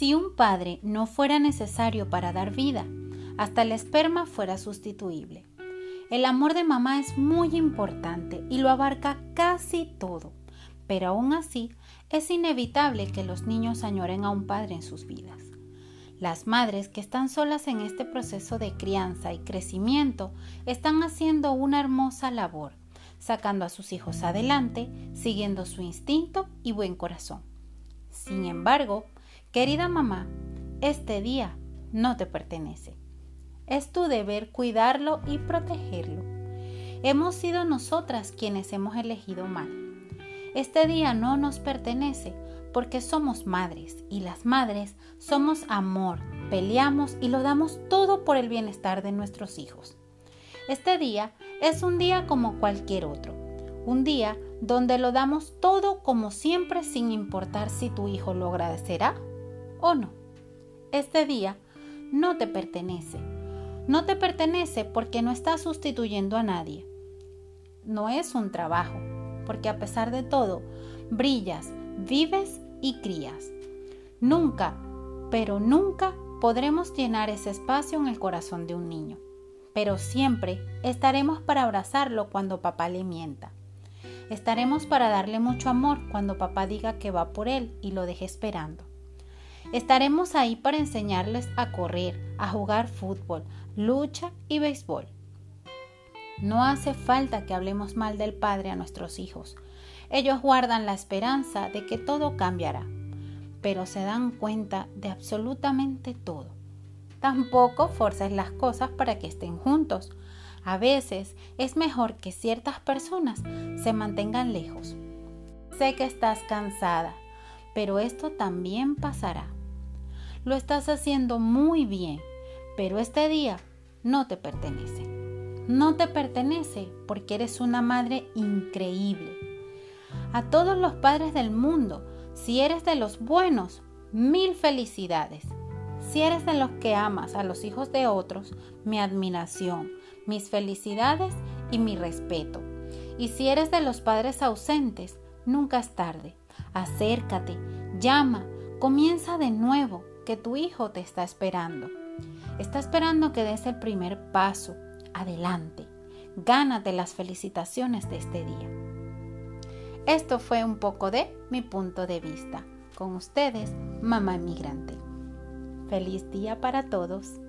Si un padre no fuera necesario para dar vida, hasta el esperma fuera sustituible. El amor de mamá es muy importante y lo abarca casi todo, pero aún así es inevitable que los niños añoren a un padre en sus vidas. Las madres que están solas en este proceso de crianza y crecimiento están haciendo una hermosa labor, sacando a sus hijos adelante, siguiendo su instinto y buen corazón. Sin embargo, querida mamá, este día no te pertenece. Es tu deber cuidarlo y protegerlo. Hemos sido nosotras quienes hemos elegido mal. Este día no nos pertenece porque somos madres y las madres somos amor, peleamos y lo damos todo por el bienestar de nuestros hijos. Este día es un día como cualquier otro, un día donde lo damos todo como siempre sin importar si tu hijo lo agradecerá o no. Este día no te pertenece. No te pertenece porque no estás sustituyendo a nadie. No es un trabajo, porque a pesar de todo, brillas, vives y crías. Nunca, pero nunca podremos llenar ese espacio en el corazón de un niño. Pero siempre estaremos para abrazarlo cuando papá le mienta. Estaremos para darle mucho amor cuando papá diga que va por él y lo deje esperando. Estaremos ahí para enseñarles a correr, a jugar fútbol, lucha y béisbol. No hace falta que hablemos mal del Padre a nuestros hijos. Ellos guardan la esperanza de que todo cambiará, pero se dan cuenta de absolutamente todo. Tampoco forces las cosas para que estén juntos. A veces es mejor que ciertas personas se mantengan lejos. Sé que estás cansada, pero esto también pasará. Lo estás haciendo muy bien, pero este día no te pertenece. No te pertenece porque eres una madre increíble. A todos los padres del mundo, si eres de los buenos, mil felicidades. Si eres de los que amas a los hijos de otros, mi admiración, mis felicidades y mi respeto. Y si eres de los padres ausentes, nunca es tarde. Acércate, llama, comienza de nuevo, que tu hijo te está esperando. Está esperando que des el primer paso. Adelante. Gánate las felicitaciones de este día. Esto fue un poco de mi punto de vista. Con ustedes, mamá inmigrante. Feliz día para todos.